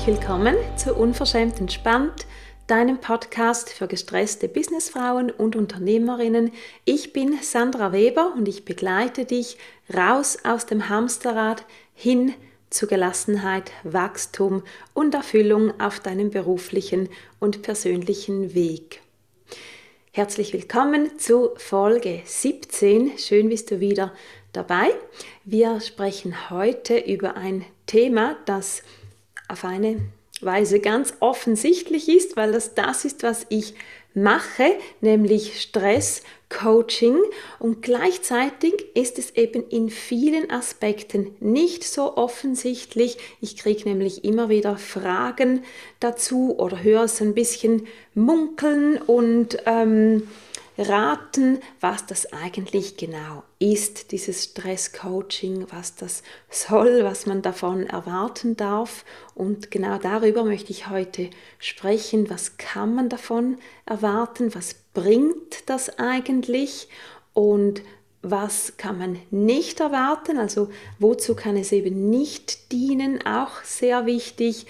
herzlich willkommen zu Unverschämt Entspannt, deinem Podcast für gestresste Businessfrauen und Unternehmerinnen. Ich bin Sandra Weber und ich begleite dich raus aus dem Hamsterrad hin zu Gelassenheit, Wachstum und Erfüllung auf deinem beruflichen und persönlichen Weg. Herzlich willkommen zu Folge 17. Schön bist du wieder dabei. Wir sprechen heute über ein Thema, das auf eine Weise ganz offensichtlich ist, weil das das ist, was ich mache, nämlich Stress Coaching und gleichzeitig ist es eben in vielen Aspekten nicht so offensichtlich. Ich kriege nämlich immer wieder Fragen dazu oder höre es ein bisschen munkeln und ähm, raten, was das eigentlich genau ist, dieses Stress-Coaching, was das soll, was man davon erwarten darf. Und genau darüber möchte ich heute sprechen. Was kann man davon erwarten? Was bringt das eigentlich? Und was kann man nicht erwarten? Also wozu kann es eben nicht dienen? Auch sehr wichtig.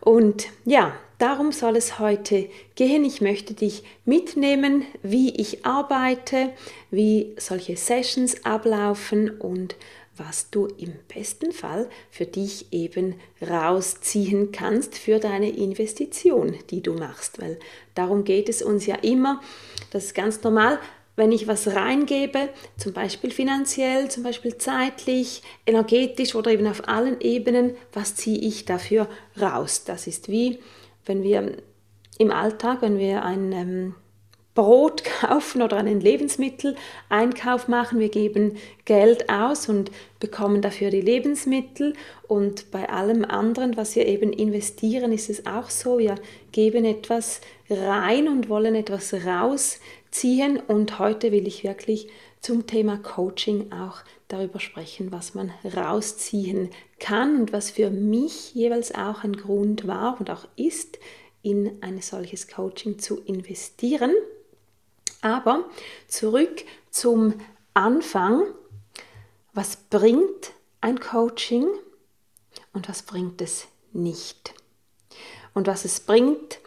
Und ja, Darum soll es heute gehen. Ich möchte dich mitnehmen, wie ich arbeite, wie solche Sessions ablaufen und was du im besten Fall für dich eben rausziehen kannst für deine Investition, die du machst. Weil darum geht es uns ja immer. Das ist ganz normal wenn ich was reingebe, zum Beispiel finanziell, zum Beispiel zeitlich, energetisch oder eben auf allen Ebenen, was ziehe ich dafür raus? Das ist wie wenn wir im Alltag, wenn wir ein ähm, Brot kaufen oder einen Lebensmitteleinkauf machen, wir geben Geld aus und bekommen dafür die Lebensmittel. Und bei allem anderen, was wir eben investieren, ist es auch so, wir geben etwas rein und wollen etwas rausziehen. Und heute will ich wirklich zum Thema Coaching auch darüber sprechen, was man rausziehen kann und was für mich jeweils auch ein Grund war und auch ist, in ein solches Coaching zu investieren. Aber zurück zum Anfang. Was bringt ein Coaching und was bringt es nicht? Und was es bringt,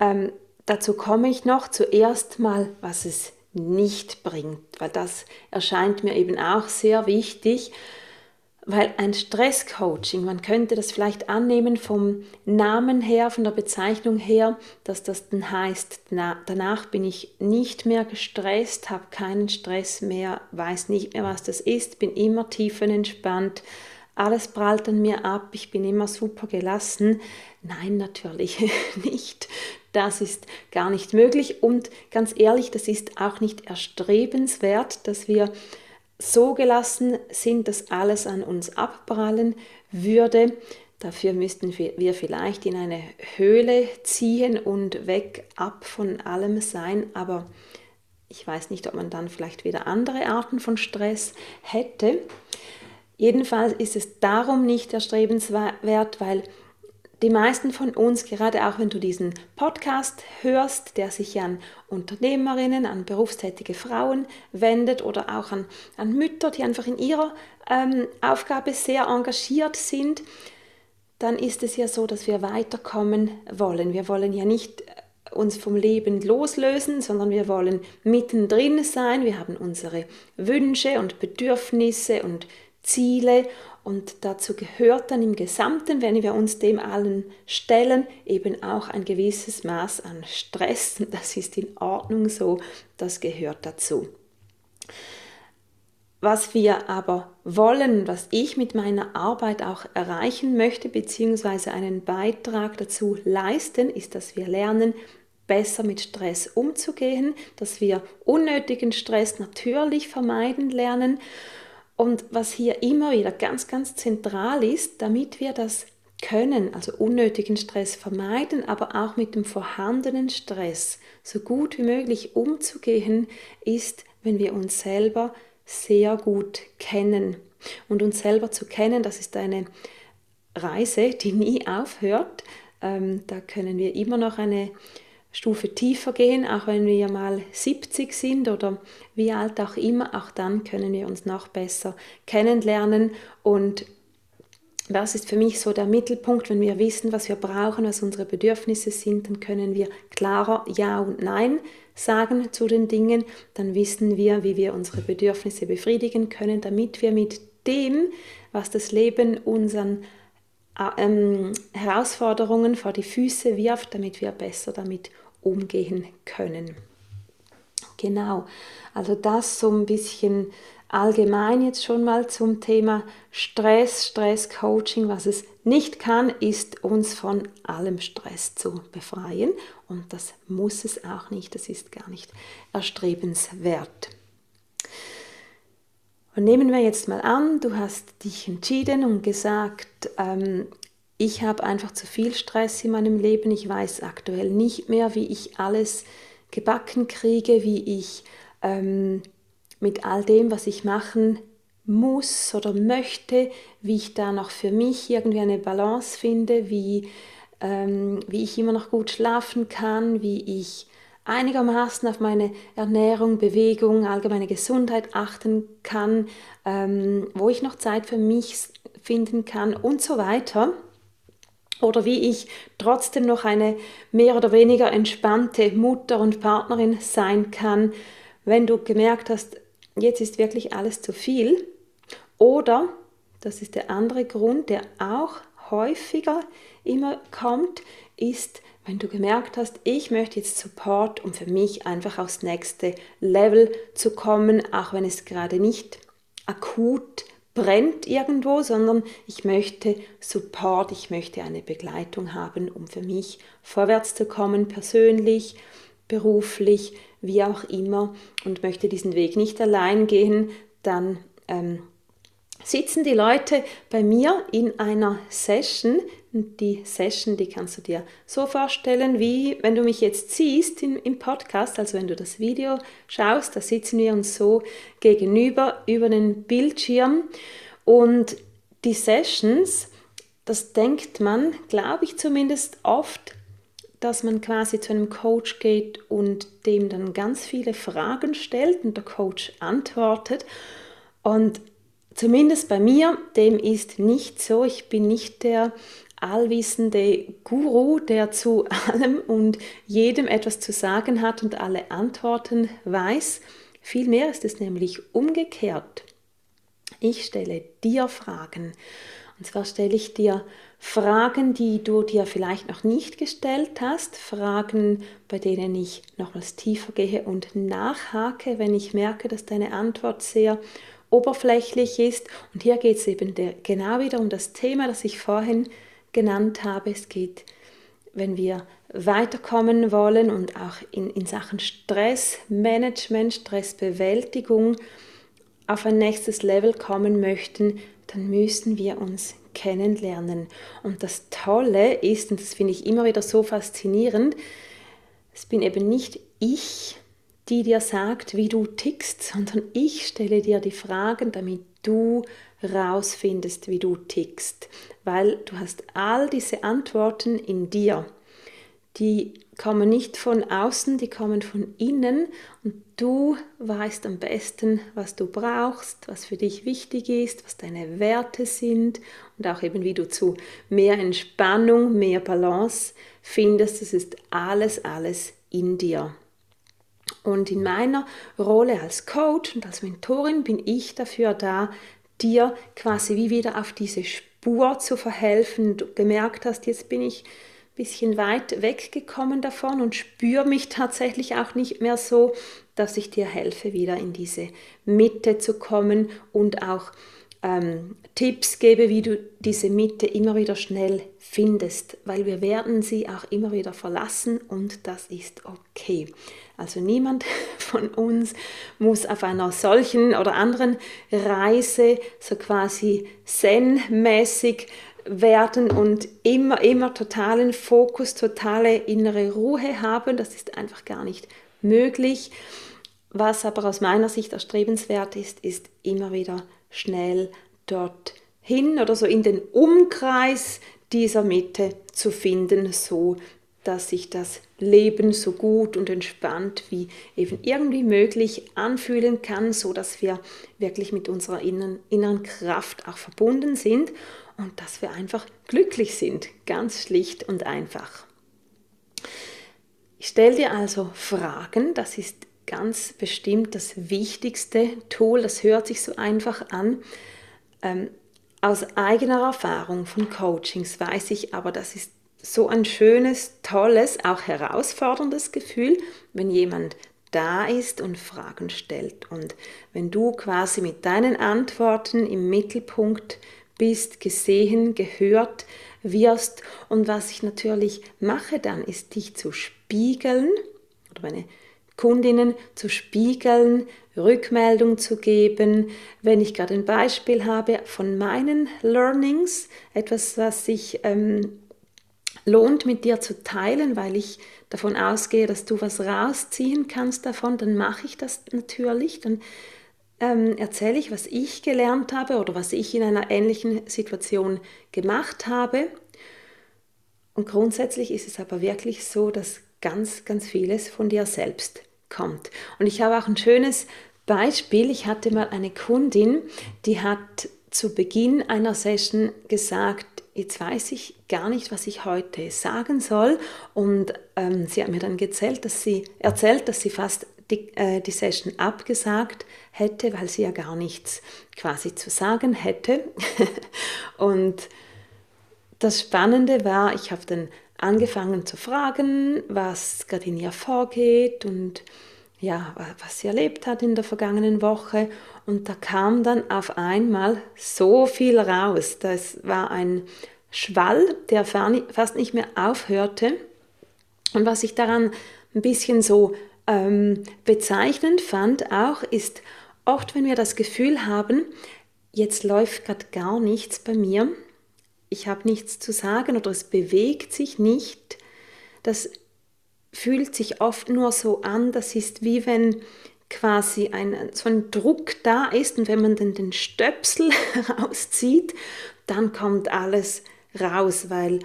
ähm, dazu komme ich noch zuerst mal, was es nicht bringt, weil das erscheint mir eben auch sehr wichtig, weil ein Stresscoaching, man könnte das vielleicht annehmen vom Namen her, von der Bezeichnung her, dass das dann heißt, danach bin ich nicht mehr gestresst, habe keinen Stress mehr, weiß nicht mehr, was das ist, bin immer tiefenentspannt, alles prallt an mir ab, ich bin immer super gelassen. Nein, natürlich nicht. Das ist gar nicht möglich und ganz ehrlich, das ist auch nicht erstrebenswert, dass wir so gelassen sind, dass alles an uns abprallen würde. Dafür müssten wir vielleicht in eine Höhle ziehen und weg ab von allem sein, aber ich weiß nicht, ob man dann vielleicht wieder andere Arten von Stress hätte. Jedenfalls ist es darum nicht erstrebenswert, weil die meisten von uns, gerade auch wenn du diesen Podcast hörst, der sich an Unternehmerinnen, an berufstätige Frauen wendet oder auch an, an Mütter, die einfach in ihrer ähm, Aufgabe sehr engagiert sind, dann ist es ja so, dass wir weiterkommen wollen. Wir wollen ja nicht äh, uns vom Leben loslösen, sondern wir wollen mittendrin sein. Wir haben unsere Wünsche und Bedürfnisse und Ziele und dazu gehört dann im Gesamten, wenn wir uns dem allen stellen, eben auch ein gewisses Maß an Stress. Das ist in Ordnung so, das gehört dazu. Was wir aber wollen, was ich mit meiner Arbeit auch erreichen möchte, beziehungsweise einen Beitrag dazu leisten, ist, dass wir lernen, besser mit Stress umzugehen, dass wir unnötigen Stress natürlich vermeiden lernen und was hier immer wieder ganz, ganz zentral ist, damit wir das können, also unnötigen Stress vermeiden, aber auch mit dem vorhandenen Stress so gut wie möglich umzugehen, ist, wenn wir uns selber sehr gut kennen. Und uns selber zu kennen, das ist eine Reise, die nie aufhört. Ähm, da können wir immer noch eine Stufe tiefer gehen, auch wenn wir mal 70 sind oder wie alt auch immer, auch dann können wir uns noch besser kennenlernen. Und das ist für mich so der Mittelpunkt, wenn wir wissen, was wir brauchen, was unsere Bedürfnisse sind, dann können wir klarer Ja und Nein sagen zu den Dingen, dann wissen wir, wie wir unsere Bedürfnisse befriedigen können, damit wir mit dem, was das Leben unseren äh, ähm, Herausforderungen vor die Füße wirft, damit wir besser damit umgehen können. Genau, also das so ein bisschen allgemein jetzt schon mal zum Thema Stress, Stresscoaching. Was es nicht kann, ist uns von allem Stress zu befreien und das muss es auch nicht, das ist gar nicht erstrebenswert. Und nehmen wir jetzt mal an, du hast dich entschieden und gesagt, ähm, ich habe einfach zu viel Stress in meinem Leben, ich weiß aktuell nicht mehr, wie ich alles gebacken kriege, wie ich ähm, mit all dem, was ich machen muss oder möchte, wie ich da noch für mich irgendwie eine Balance finde, wie, ähm, wie ich immer noch gut schlafen kann, wie ich einigermaßen auf meine Ernährung, Bewegung, allgemeine Gesundheit achten kann, ähm, wo ich noch Zeit für mich finden kann und so weiter. Oder wie ich trotzdem noch eine mehr oder weniger entspannte Mutter und Partnerin sein kann, wenn du gemerkt hast, jetzt ist wirklich alles zu viel. Oder, das ist der andere Grund, der auch häufiger immer kommt, ist, wenn du gemerkt hast, ich möchte jetzt Support, um für mich einfach aufs nächste Level zu kommen, auch wenn es gerade nicht akut brennt irgendwo, sondern ich möchte Support, ich möchte eine Begleitung haben, um für mich vorwärts zu kommen, persönlich, beruflich, wie auch immer, und möchte diesen Weg nicht allein gehen, dann ähm, sitzen die Leute bei mir in einer Session. Die Session, die kannst du dir so vorstellen, wie wenn du mich jetzt siehst im, im Podcast, also wenn du das Video schaust, da sitzen wir uns so gegenüber über den Bildschirm. Und die Sessions, das denkt man, glaube ich zumindest oft, dass man quasi zu einem Coach geht und dem dann ganz viele Fragen stellt und der Coach antwortet. Und zumindest bei mir, dem ist nicht so. Ich bin nicht der allwissende Guru, der zu allem und jedem etwas zu sagen hat und alle Antworten weiß. Vielmehr ist es nämlich umgekehrt. Ich stelle dir Fragen. Und zwar stelle ich dir Fragen, die du dir vielleicht noch nicht gestellt hast, Fragen, bei denen ich nochmals tiefer gehe und nachhake, wenn ich merke, dass deine Antwort sehr oberflächlich ist. Und hier geht es eben der, genau wieder um das Thema, das ich vorhin genannt habe. Es geht, wenn wir weiterkommen wollen und auch in, in Sachen Stressmanagement, Stressbewältigung auf ein nächstes Level kommen möchten, dann müssen wir uns kennenlernen. Und das Tolle ist, und das finde ich immer wieder so faszinierend, es bin eben nicht ich, die dir sagt, wie du tickst, sondern ich stelle dir die Fragen, damit du rausfindest, wie du tickst, weil du hast all diese Antworten in dir. Die kommen nicht von außen, die kommen von innen und du weißt am besten, was du brauchst, was für dich wichtig ist, was deine Werte sind und auch eben wie du zu mehr Entspannung, mehr Balance findest. Das ist alles, alles in dir. Und in meiner Rolle als Coach und als Mentorin bin ich dafür da, dir quasi wie wieder auf diese Spur zu verhelfen. Du gemerkt hast, jetzt bin ich ein bisschen weit weggekommen davon und spüre mich tatsächlich auch nicht mehr so, dass ich dir helfe, wieder in diese Mitte zu kommen und auch ähm, Tipps gebe, wie du diese Mitte immer wieder schnell findest, weil wir werden sie auch immer wieder verlassen und das ist okay. Also niemand von uns muss auf einer solchen oder anderen Reise so quasi zen-mäßig werden und immer, immer totalen Fokus, totale innere Ruhe haben. Das ist einfach gar nicht möglich. Was aber aus meiner Sicht erstrebenswert ist, ist immer wieder schnell dorthin oder so in den Umkreis dieser Mitte zu finden, so dass sich das Leben so gut und entspannt wie eben irgendwie möglich anfühlen kann, so dass wir wirklich mit unserer inneren, inneren Kraft auch verbunden sind. und dass wir einfach glücklich sind, ganz schlicht und einfach. Ich stelle dir also Fragen, das ist ganz bestimmt das wichtigste Tool, das hört sich so einfach an. Ähm, aus eigener Erfahrung von Coachings weiß ich aber, das ist so ein schönes, tolles, auch herausforderndes Gefühl, wenn jemand da ist und Fragen stellt. Und wenn du quasi mit deinen Antworten im Mittelpunkt bist, gesehen, gehört wirst. Und was ich natürlich mache dann, ist dich zu spiegeln oder meine Kundinnen zu spiegeln, Rückmeldung zu geben, wenn ich gerade ein Beispiel habe von meinen Learnings, etwas, was sich ähm, lohnt mit dir zu teilen, weil ich davon ausgehe, dass du was rausziehen kannst davon, dann mache ich das natürlich, dann ähm, erzähle ich, was ich gelernt habe oder was ich in einer ähnlichen Situation gemacht habe. Und grundsätzlich ist es aber wirklich so, dass ganz, ganz vieles von dir selbst kommt. Und ich habe auch ein schönes Beispiel. Ich hatte mal eine Kundin, die hat zu Beginn einer Session gesagt, jetzt weiß ich gar nicht, was ich heute sagen soll. Und ähm, sie hat mir dann erzählt, dass sie, erzählt, dass sie fast die, äh, die Session abgesagt hätte, weil sie ja gar nichts quasi zu sagen hätte. und das Spannende war, ich habe dann angefangen zu fragen, was gerade in ihr vorgeht und ja, was sie erlebt hat in der vergangenen Woche. Und da kam dann auf einmal so viel raus. Das war ein Schwall, der fast nicht mehr aufhörte. Und was ich daran ein bisschen so ähm, bezeichnend fand auch, ist oft, wenn wir das Gefühl haben, jetzt läuft gerade gar nichts bei mir, ich habe nichts zu sagen oder es bewegt sich nicht, das fühlt sich oft nur so an, das ist wie wenn quasi ein, so ein Druck da ist und wenn man dann den Stöpsel rauszieht, dann kommt alles raus, weil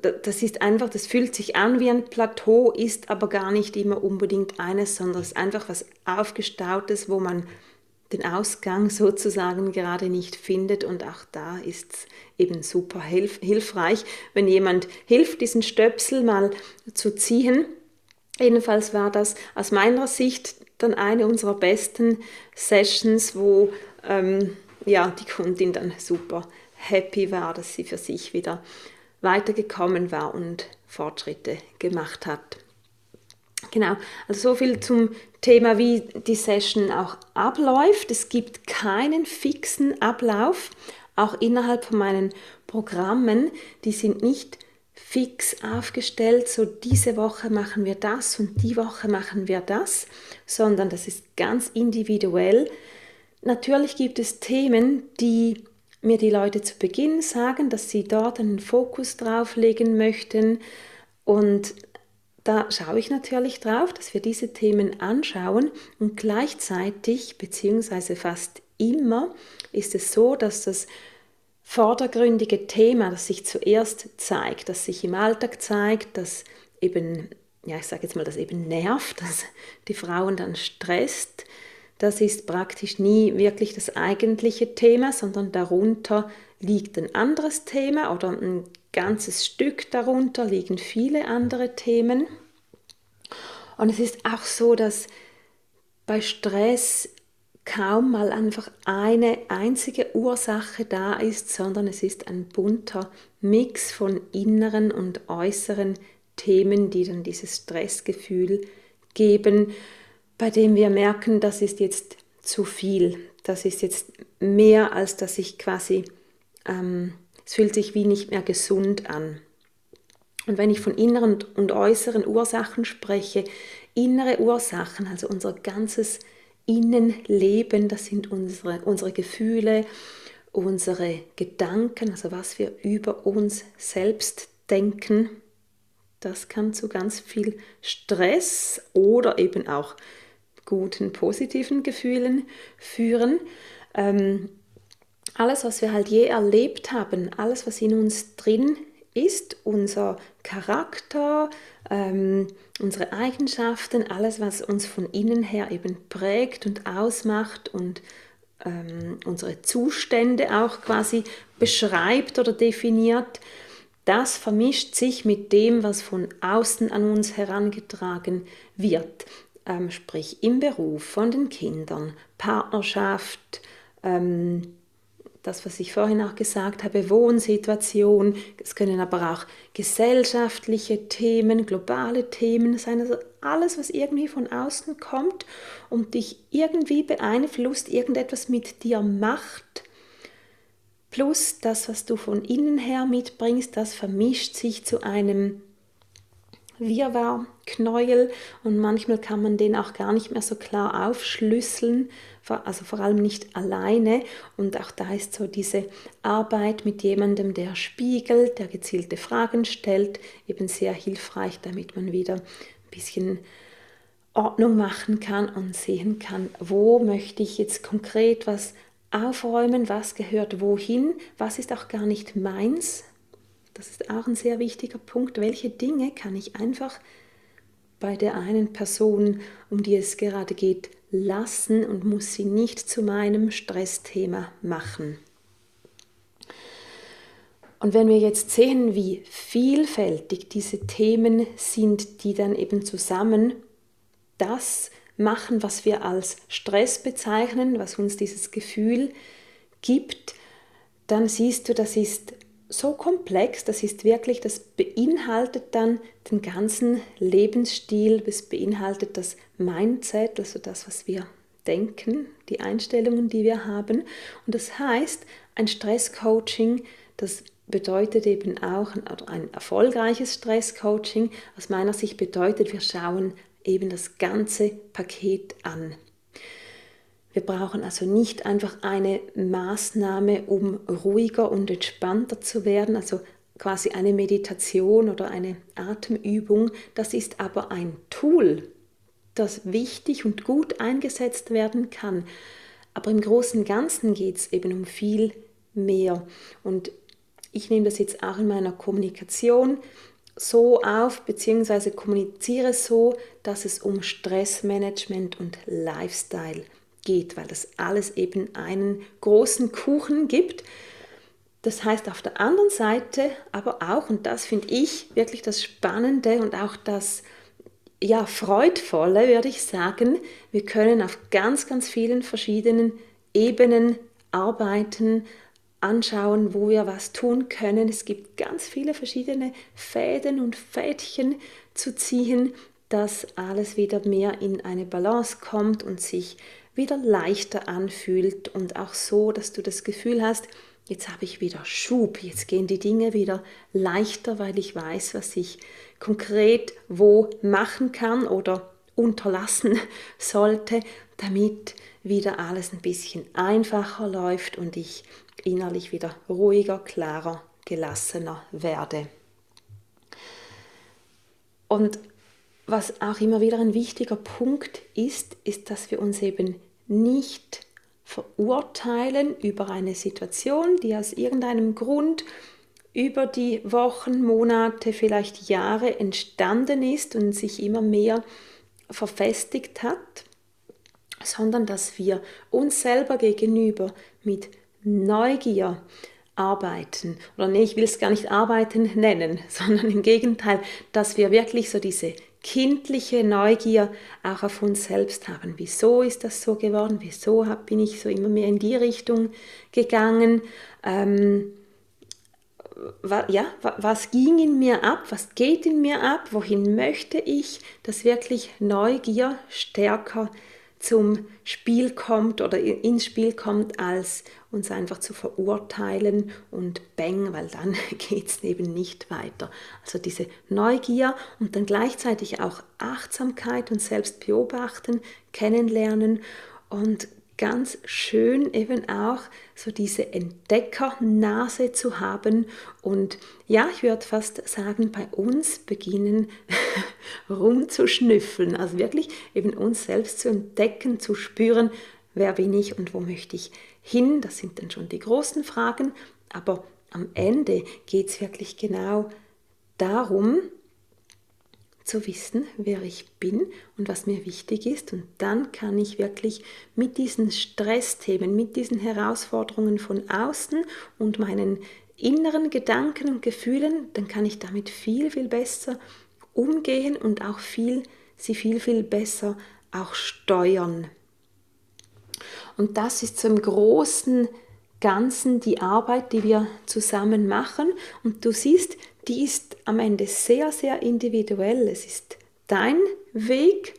das ist einfach, das fühlt sich an wie ein Plateau, ist aber gar nicht immer unbedingt eines, sondern es ist einfach was Aufgestautes, wo man den Ausgang sozusagen gerade nicht findet. Und auch da ist es eben super hilf hilfreich, wenn jemand hilft, diesen Stöpsel mal zu ziehen. Jedenfalls war das aus meiner Sicht dann eine unserer besten Sessions, wo ähm, ja, die Kundin dann super happy war, dass sie für sich wieder weitergekommen war und Fortschritte gemacht hat. Genau, also so viel zum Thema, wie die Session auch abläuft. Es gibt keinen fixen Ablauf, auch innerhalb von meinen Programmen. Die sind nicht fix aufgestellt, so diese Woche machen wir das und die Woche machen wir das, sondern das ist ganz individuell. Natürlich gibt es Themen, die mir die Leute zu Beginn sagen, dass sie dort einen Fokus drauf legen möchten. Und da schaue ich natürlich drauf, dass wir diese Themen anschauen und gleichzeitig, beziehungsweise fast immer, ist es so, dass das vordergründige Thema, das sich zuerst zeigt, das sich im Alltag zeigt, das eben, ja, ich sage jetzt mal, das eben nervt, das die Frauen dann stresst, das ist praktisch nie wirklich das eigentliche Thema, sondern darunter liegt ein anderes Thema oder ein ganzes Stück darunter liegen viele andere Themen. Und es ist auch so, dass bei Stress kaum mal einfach eine einzige Ursache da ist, sondern es ist ein bunter Mix von inneren und äußeren Themen, die dann dieses Stressgefühl geben bei dem wir merken, das ist jetzt zu viel, das ist jetzt mehr, als dass ich quasi, ähm, es fühlt sich wie nicht mehr gesund an. Und wenn ich von inneren und äußeren Ursachen spreche, innere Ursachen, also unser ganzes Innenleben, das sind unsere, unsere Gefühle, unsere Gedanken, also was wir über uns selbst denken, das kann zu ganz viel Stress oder eben auch guten, positiven Gefühlen führen. Ähm, alles, was wir halt je erlebt haben, alles, was in uns drin ist, unser Charakter, ähm, unsere Eigenschaften, alles, was uns von innen her eben prägt und ausmacht und ähm, unsere Zustände auch quasi beschreibt oder definiert, das vermischt sich mit dem, was von außen an uns herangetragen wird, ähm, sprich im Beruf, von den Kindern, Partnerschaft, ähm, das, was ich vorhin auch gesagt habe, Wohnsituation, es können aber auch gesellschaftliche Themen, globale Themen sein, also alles, was irgendwie von außen kommt und dich irgendwie beeinflusst, irgendetwas mit dir macht, plus das, was du von innen her mitbringst, das vermischt sich zu einem Wirrwarr, Knäuel und manchmal kann man den auch gar nicht mehr so klar aufschlüsseln, also vor allem nicht alleine. Und auch da ist so diese Arbeit mit jemandem, der spiegelt, der gezielte Fragen stellt, eben sehr hilfreich, damit man wieder ein bisschen Ordnung machen kann und sehen kann, wo möchte ich jetzt konkret was aufräumen, was gehört wohin, was ist auch gar nicht meins, das ist auch ein sehr wichtiger Punkt. Welche Dinge kann ich einfach bei der einen Person, um die es gerade geht, lassen und muss sie nicht zu meinem Stressthema machen? Und wenn wir jetzt sehen, wie vielfältig diese Themen sind, die dann eben zusammen das machen, was wir als Stress bezeichnen, was uns dieses Gefühl gibt, dann siehst du, das ist so komplex, das ist wirklich, das beinhaltet dann den ganzen Lebensstil, das beinhaltet das Mindset, also das, was wir denken, die Einstellungen, die wir haben. Und das heißt, ein Stresscoaching, das bedeutet eben auch ein erfolgreiches Stresscoaching, aus meiner Sicht bedeutet, wir schauen eben das ganze Paket an. Wir brauchen also nicht einfach eine Maßnahme, um ruhiger und entspannter zu werden, also quasi eine Meditation oder eine Atemübung. Das ist aber ein Tool, das wichtig und gut eingesetzt werden kann. Aber im Großen und Ganzen geht es eben um viel mehr. Und ich nehme das jetzt auch in meiner Kommunikation so auf, beziehungsweise kommuniziere so, dass es um Stressmanagement und Lifestyle geht geht, weil das alles eben einen großen Kuchen gibt. Das heißt auf der anderen Seite aber auch, und das finde ich wirklich das Spannende und auch das ja, Freudvolle, würde ich sagen, wir können auf ganz, ganz vielen verschiedenen Ebenen arbeiten, anschauen, wo wir was tun können. Es gibt ganz viele verschiedene Fäden und Fädchen zu ziehen, dass alles wieder mehr in eine Balance kommt und sich wieder leichter anfühlt und auch so, dass du das Gefühl hast, jetzt habe ich wieder Schub, jetzt gehen die Dinge wieder leichter, weil ich weiß, was ich konkret wo machen kann oder unterlassen sollte, damit wieder alles ein bisschen einfacher läuft und ich innerlich wieder ruhiger, klarer, gelassener werde. Und was auch immer wieder ein wichtiger Punkt ist, ist, dass wir uns eben nicht verurteilen über eine Situation, die aus irgendeinem Grund über die Wochen, Monate, vielleicht Jahre entstanden ist und sich immer mehr verfestigt hat, sondern dass wir uns selber gegenüber mit Neugier arbeiten. Oder nee, ich will es gar nicht arbeiten nennen, sondern im Gegenteil, dass wir wirklich so diese kindliche Neugier auch auf uns selbst haben. Wieso ist das so geworden? Wieso bin ich so immer mehr in die Richtung gegangen? Ähm, ja, was ging in mir ab? Was geht in mir ab? Wohin möchte ich, dass wirklich Neugier stärker zum Spiel kommt oder ins Spiel kommt, als uns einfach zu verurteilen und bang, weil dann geht es eben nicht weiter. Also diese Neugier und dann gleichzeitig auch Achtsamkeit und Selbstbeobachten kennenlernen und ganz schön eben auch so diese Entdeckernase zu haben. Und ja, ich würde fast sagen, bei uns beginnen rumzuschnüffeln, also wirklich eben uns selbst zu entdecken, zu spüren, wer bin ich und wo möchte ich hin, das sind dann schon die großen Fragen, aber am Ende geht es wirklich genau darum, zu wissen, wer ich bin und was mir wichtig ist. Und dann kann ich wirklich mit diesen Stressthemen, mit diesen Herausforderungen von außen und meinen inneren Gedanken und Gefühlen, dann kann ich damit viel, viel besser umgehen und auch viel, sie viel, viel besser auch steuern. Und das ist im großen Ganzen die Arbeit, die wir zusammen machen. Und du siehst, die ist am Ende sehr, sehr individuell. Es ist dein Weg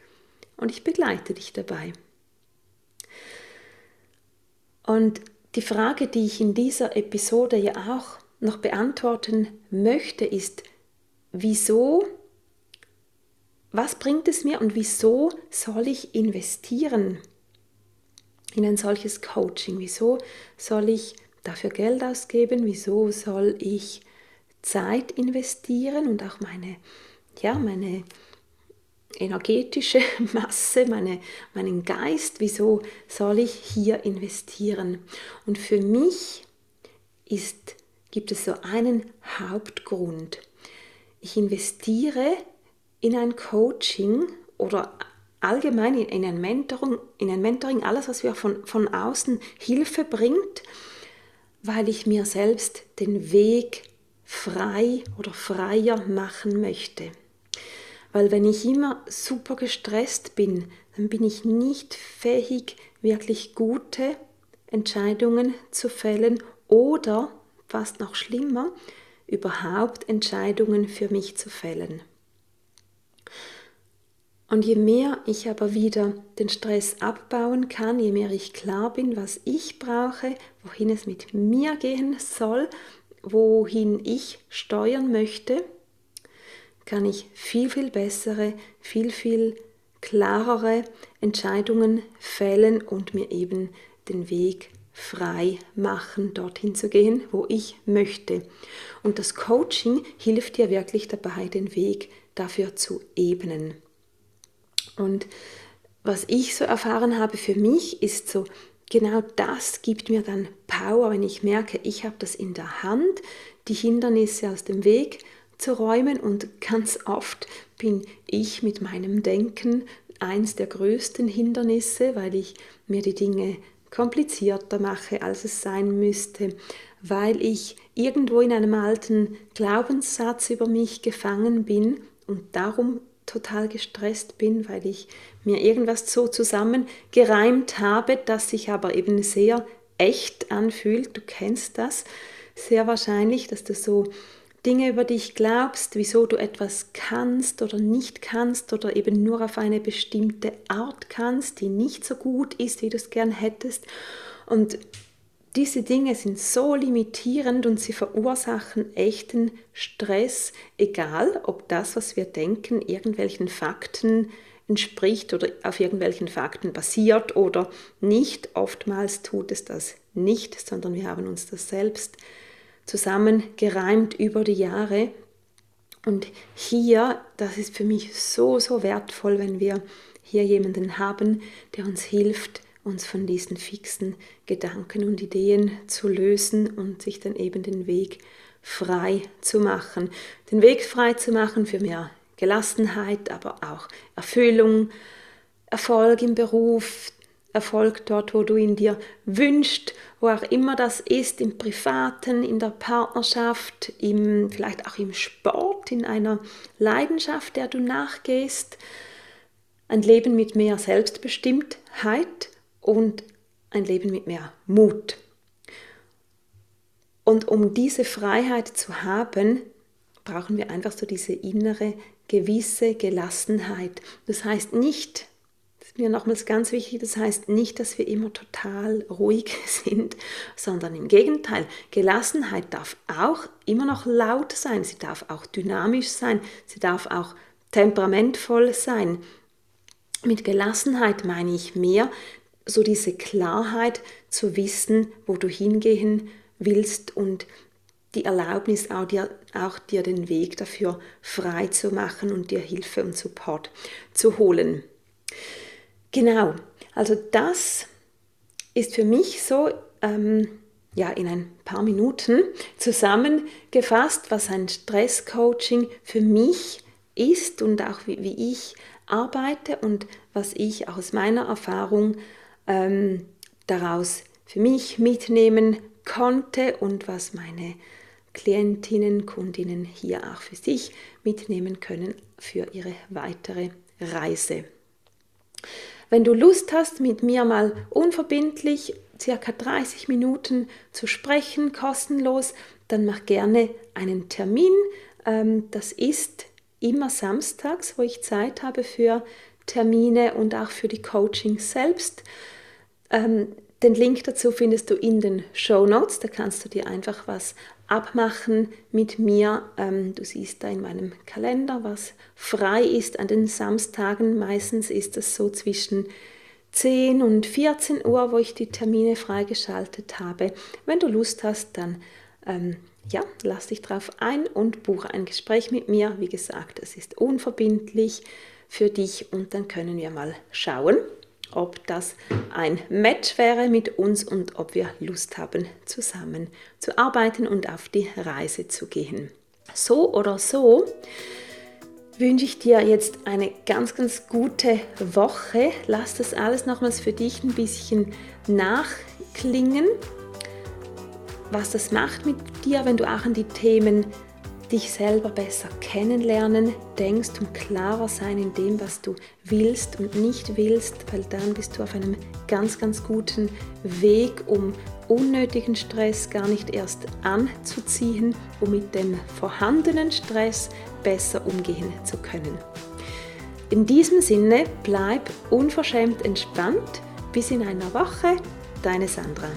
und ich begleite dich dabei. Und die Frage, die ich in dieser Episode ja auch noch beantworten möchte, ist, wieso, was bringt es mir und wieso soll ich investieren in ein solches Coaching? Wieso soll ich dafür Geld ausgeben? Wieso soll ich Zeit investieren und auch meine, ja, meine energetische Masse, meine, meinen Geist, wieso soll ich hier investieren? Und für mich ist, gibt es so einen Hauptgrund. Ich investiere in ein Coaching oder allgemein in ein Mentoring, in ein Mentoring alles, was mir von, von außen Hilfe bringt, weil ich mir selbst den Weg frei oder freier machen möchte. Weil wenn ich immer super gestresst bin, dann bin ich nicht fähig, wirklich gute Entscheidungen zu fällen oder, fast noch schlimmer, überhaupt Entscheidungen für mich zu fällen. Und je mehr ich aber wieder den Stress abbauen kann, je mehr ich klar bin, was ich brauche, wohin es mit mir gehen soll, wohin ich steuern möchte, kann ich viel, viel bessere, viel, viel klarere Entscheidungen fällen und mir eben den Weg frei machen, dorthin zu gehen, wo ich möchte. Und das Coaching hilft dir wirklich dabei, den Weg dafür zu ebnen. Und was ich so erfahren habe für mich, ist so, genau das gibt mir dann Power, wenn ich merke, ich habe das in der Hand, die Hindernisse aus dem Weg zu räumen. Und ganz oft bin ich mit meinem Denken eins der größten Hindernisse, weil ich mir die Dinge komplizierter mache, als es sein müsste, weil ich irgendwo in einem alten Glaubenssatz über mich gefangen bin. Und darum total gestresst bin, weil ich mir irgendwas so zusammengereimt habe, das sich aber eben sehr echt anfühlt. Du kennst das sehr wahrscheinlich, dass du so Dinge über dich glaubst, wieso du etwas kannst oder nicht kannst oder eben nur auf eine bestimmte Art kannst, die nicht so gut ist, wie du es gern hättest. Und diese Dinge sind so limitierend und sie verursachen echten Stress, egal ob das, was wir denken, irgendwelchen Fakten entspricht oder auf irgendwelchen Fakten basiert oder nicht. Oftmals tut es das nicht, sondern wir haben uns das selbst zusammengereimt über die Jahre. Und hier, das ist für mich so, so wertvoll, wenn wir hier jemanden haben, der uns hilft, uns von diesen fixen Gedanken und Ideen zu lösen und sich dann eben den Weg frei zu machen. Den Weg frei zu machen für mehr Gelassenheit, aber auch Erfüllung, Erfolg im Beruf, Erfolg dort, wo du ihn dir wünschst, wo auch immer das ist, im Privaten, in der Partnerschaft, im, vielleicht auch im Sport, in einer Leidenschaft, der du nachgehst. Ein Leben mit mehr Selbstbestimmtheit und ein Leben mit mehr Mut. Und um diese Freiheit zu haben, brauchen wir einfach so diese innere, gewisse Gelassenheit. Das heißt nicht, das ist mir nochmals ganz wichtig, das heißt nicht, dass wir immer total ruhig sind, sondern im Gegenteil, Gelassenheit darf auch immer noch laut sein, sie darf auch dynamisch sein, sie darf auch temperamentvoll sein. Mit Gelassenheit meine ich mehr, so diese Klarheit zu wissen, wo du hingehen willst und die Erlaubnis auch dir, auch dir den Weg dafür frei zu machen und dir Hilfe und Support zu holen. Genau, also das ist für mich so ähm, ja, in ein paar Minuten zusammengefasst, was ein Stresscoaching für mich ist und auch wie, wie ich arbeite und was ich aus meiner Erfahrung ähm, daraus für mich mitnehmen konnte und was meine Klientinnen, Kundinnen hier auch für sich mitnehmen können für ihre weitere Reise. Wenn du Lust hast, mit mir mal unverbindlich circa 30 Minuten zu sprechen, kostenlos, dann mach gerne einen Termin. Ähm, das ist immer samstags, wo ich Zeit habe für Termine und auch für die Coachings selbst. Ähm, den Link dazu findest du in den Show Notes. Da kannst du dir einfach was abmachen mit mir. Ähm, du siehst da in meinem Kalender, was frei ist an den Samstagen. Meistens ist es so zwischen 10 und 14 Uhr, wo ich die Termine freigeschaltet habe. Wenn du Lust hast, dann ähm, ja, lass dich drauf ein und buche ein Gespräch mit mir. Wie gesagt, es ist unverbindlich für dich und dann können wir mal schauen, ob das ein Match wäre mit uns und ob wir Lust haben, zusammen zu arbeiten und auf die Reise zu gehen. So oder so wünsche ich dir jetzt eine ganz, ganz gute Woche. Lass das alles nochmals für dich ein bisschen nachklingen, was das macht mit dir, wenn du auch an die Themen dich selber besser kennenlernen, denkst und klarer sein in dem, was du willst und nicht willst, weil dann bist du auf einem ganz, ganz guten Weg, um unnötigen Stress gar nicht erst anzuziehen, um mit dem vorhandenen Stress besser umgehen zu können. In diesem Sinne bleib unverschämt entspannt. Bis in einer Woche, deine Sandra.